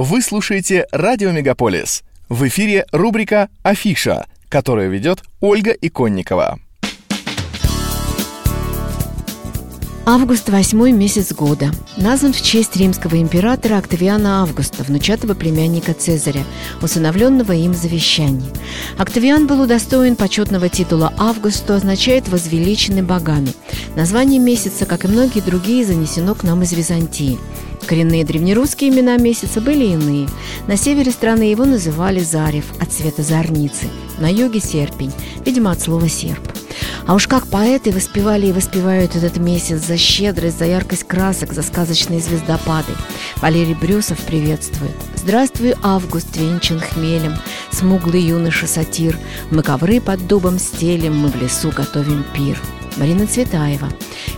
Вы слушаете «Радио Мегаполис». В эфире рубрика «Афиша», которую ведет Ольга Иконникова. Август – восьмой месяц года. Назван в честь римского императора Октавиана Августа, внучатого племянника Цезаря, усыновленного им завещаний. Октавиан был удостоен почетного титула Август, что означает «возвеличенный богами». Название месяца, как и многие другие, занесено к нам из Византии. Коренные древнерусские имена месяца были иные. На севере страны его называли Зарев от цвета зорницы, на юге – Серпень, видимо, от слова «серп». А уж как поэты воспевали и воспевают этот месяц за щедрость, за яркость красок, за сказочные звездопады. Валерий Брюсов приветствует. Здравствуй, август, венчан хмелем, смуглый юноша-сатир. Мы ковры под дубом стелем, мы в лесу готовим пир. Марина Цветаева.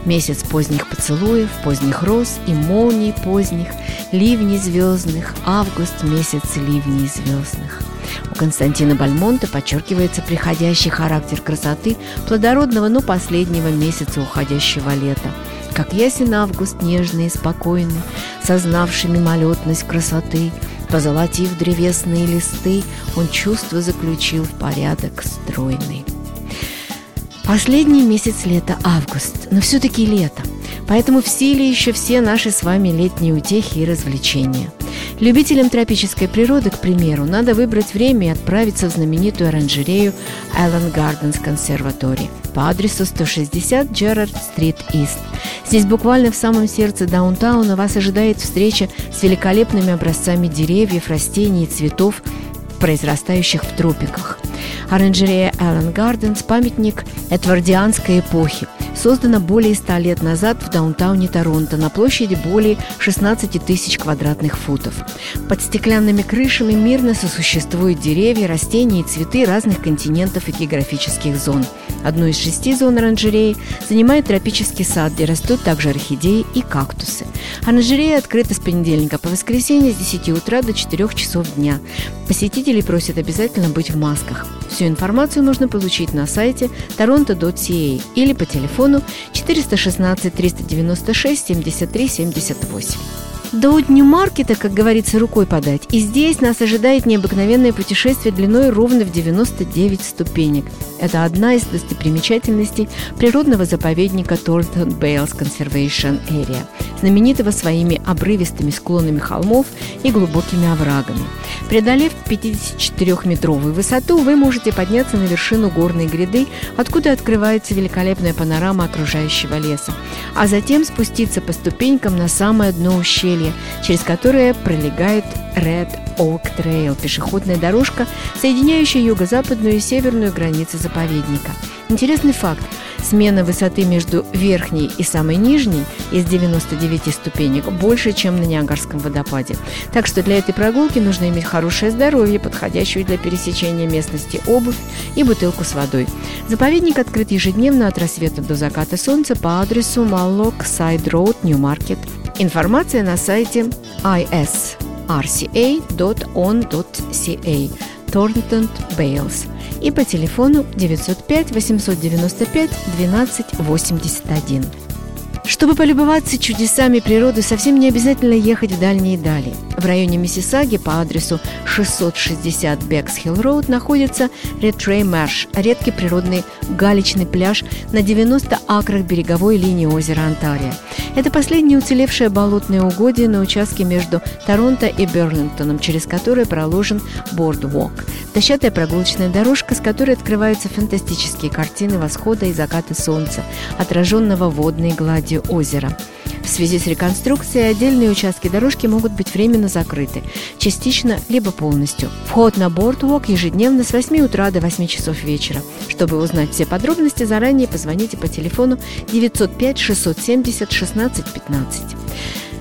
Месяц поздних поцелуев, поздних роз и молний поздних, ливней звездных, август – месяц ливней звездных. У Константина Бальмонта подчеркивается приходящий характер красоты плодородного, но последнего месяца уходящего лета. Как ясен август нежный и спокойный, сознавший мимолетность красоты, позолотив древесные листы, он чувство заключил в порядок стройный. Последний месяц лета – август, но все-таки лето, поэтому в силе еще все наши с вами летние утехи и развлечения – Любителям тропической природы, к примеру, надо выбрать время и отправиться в знаменитую оранжерею Allen Gardens Conservatory по адресу 160 Джерард Стрит Ист. Здесь буквально в самом сердце даунтауна вас ожидает встреча с великолепными образцами деревьев, растений и цветов, произрастающих в тропиках. Оранжерея Allen Gardens – памятник эдвардианской эпохи – создана более 100 лет назад в даунтауне Торонто на площади более 16 тысяч квадратных футов. Под стеклянными крышами мирно сосуществуют деревья, растения и цветы разных континентов и географических зон. Одну из шести зон оранжереи занимает тропический сад, где растут также орхидеи и кактусы. Оранжерея открыта с понедельника по воскресенье с 10 утра до 4 часов дня. Посетителей просят обязательно быть в масках. Всю информацию можно получить на сайте toronto.ca или по телефону 416 396 73 78. До Нью-Маркета, как говорится, рукой подать. И здесь нас ожидает необыкновенное путешествие длиной ровно в 99 ступенек. Это одна из достопримечательностей природного заповедника Торнтон Бейлс Conservation Area, знаменитого своими обрывистыми склонами холмов и глубокими оврагами. Преодолев 54-метровую высоту, вы можете подняться на вершину горной гряды, откуда открывается великолепная панорама окружающего леса, а затем спуститься по ступенькам на самое дно ущелья, через которое пролегает Red Oak Trail – пешеходная дорожка, соединяющая юго-западную и северную границы заповедника. Интересный факт – Смена высоты между верхней и самой нижней из 99 ступенек больше, чем на Ниагарском водопаде. Так что для этой прогулки нужно иметь хорошее здоровье, подходящую для пересечения местности обувь и бутылку с водой. Заповедник открыт ежедневно от рассвета до заката солнца по адресу Mallock Side Road, Ньюмаркет. Информация на сайте isrca.on.ca Thornton Bales и по телефону 905 895 12 81. Чтобы полюбоваться чудесами природы, совсем не обязательно ехать в дальние дали. В районе Миссисаги по адресу 660 Бекс-Хилл Роуд находится Ретрей Марш, редкий природный галечный пляж на 90 акрах береговой линии озера Онтария. Это последнее уцелевшее болотное угодье на участке между Торонто и Берлингтоном, через которое проложен Бордвок – дощатая прогулочная дорожка, с которой открываются фантастические картины восхода и заката солнца, отраженного водной гладью озера. В связи с реконструкцией отдельные участки дорожки могут быть временно закрыты, частично либо полностью. Вход на Boardwalk ежедневно с 8 утра до 8 часов вечера. Чтобы узнать все подробности, заранее позвоните по телефону 905 670 16 15.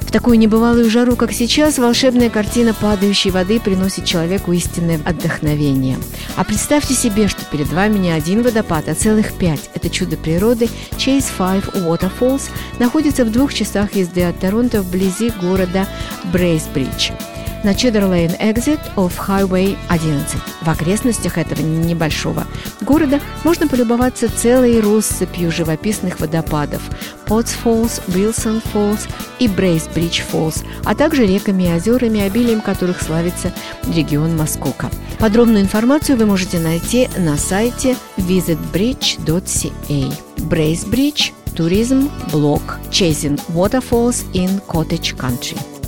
В такую небывалую жару, как сейчас, волшебная картина падающей воды приносит человеку истинное вдохновение. А представьте себе, что перед вами не один водопад, а целых пять. Это чудо природы Chase Five Waterfalls находится в двух часах езды от Торонто вблизи города Брейсбридж. На Чеддерлейн Exit of Highway 11. В окрестностях этого небольшого города можно полюбоваться целой россыпью живописных водопадов Potts Falls, Wilson Falls и Брейсбридж Falls, а также реками и озерами, обилием которых славится регион Маскока. Подробную информацию вы можете найти на сайте visitbridge.ca. Брейсбридж Туризм, блог Chasing Waterfalls in Cottage Country.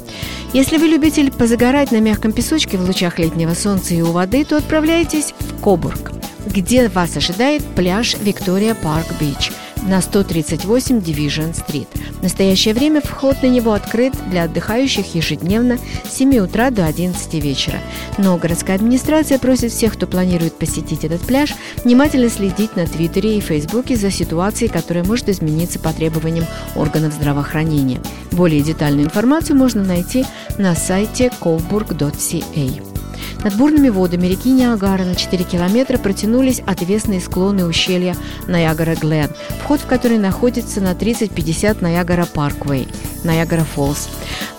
Если вы любитель позагорать на мягком песочке в лучах летнего солнца и у воды, то отправляйтесь в Кобург, где вас ожидает пляж Виктория Парк Бич – на 138 Division Street. В настоящее время вход на него открыт для отдыхающих ежедневно с 7 утра до 11 вечера. Но городская администрация просит всех, кто планирует посетить этот пляж, внимательно следить на Твиттере и Фейсбуке за ситуацией, которая может измениться по требованиям органов здравоохранения. Более детальную информацию можно найти на сайте cobourg.ca. Над бурными водами реки Ниагара на 4 километра протянулись отвесные склоны ущелья Niagara Glen, вход в который находится на 30-50 Niagara Parkway, Ниагара-Фоллс.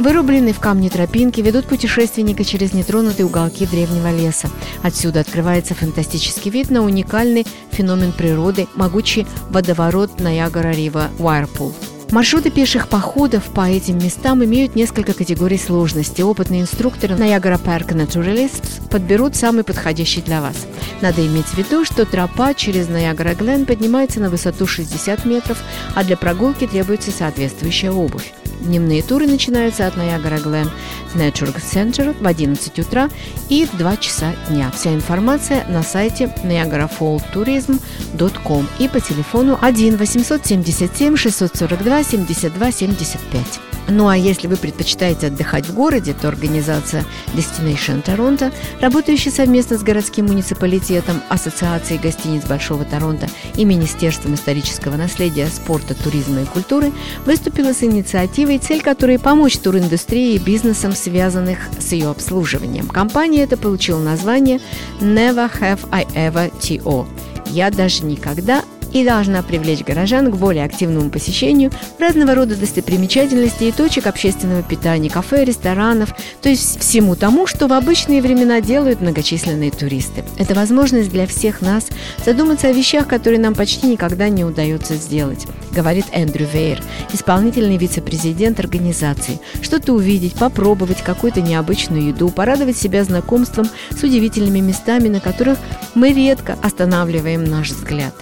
Вырубленные в камне тропинки ведут путешественника через нетронутые уголки древнего леса. Отсюда открывается фантастический вид на уникальный феномен природы – могучий водоворот Niagara River Whirlpool. Маршруты пеших походов по этим местам имеют несколько категорий сложности. Опытные инструкторы Niagara Park Naturalists подберут самый подходящий для вас. Надо иметь в виду, что тропа через Niagara Glen поднимается на высоту 60 метров, а для прогулки требуется соответствующая обувь. Дневные туры начинаются от Niagara Glen Nature Center в 11 утра и в 2 часа дня. Вся информация на сайте niagarafalltourism.com и по телефону 1 877 642 72 75. Ну а если вы предпочитаете отдыхать в городе, то организация Destination Toronto, работающая совместно с городским муниципалитетом, Ассоциацией гостиниц Большого Торонто и Министерством исторического наследия, спорта, туризма и культуры, выступила с инициативой, цель которой помочь туриндустрии и бизнесам, связанных с ее обслуживанием. Компания это получила название Never Have I Ever TO. Я даже никогда и должна привлечь горожан к более активному посещению разного рода достопримечательностей и точек общественного питания, кафе, ресторанов, то есть всему тому, что в обычные времена делают многочисленные туристы. Это возможность для всех нас задуматься о вещах, которые нам почти никогда не удается сделать, говорит Эндрю Вейер, исполнительный вице-президент организации. Что-то увидеть, попробовать какую-то необычную еду, порадовать себя знакомством с удивительными местами, на которых мы редко останавливаем наш взгляд.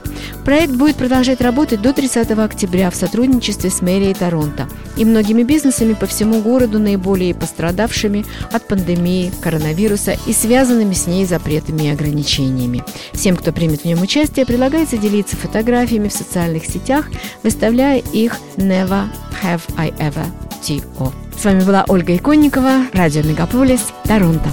Проект будет продолжать работать до 30 октября в сотрудничестве с мэрией Торонто и многими бизнесами по всему городу, наиболее пострадавшими от пандемии коронавируса и связанными с ней запретами и ограничениями. Всем, кто примет в нем участие, предлагается делиться фотографиями в социальных сетях, выставляя их «Never Have I Ever TO». С вами была Ольга Иконникова, радио «Мегаполис», Торонто.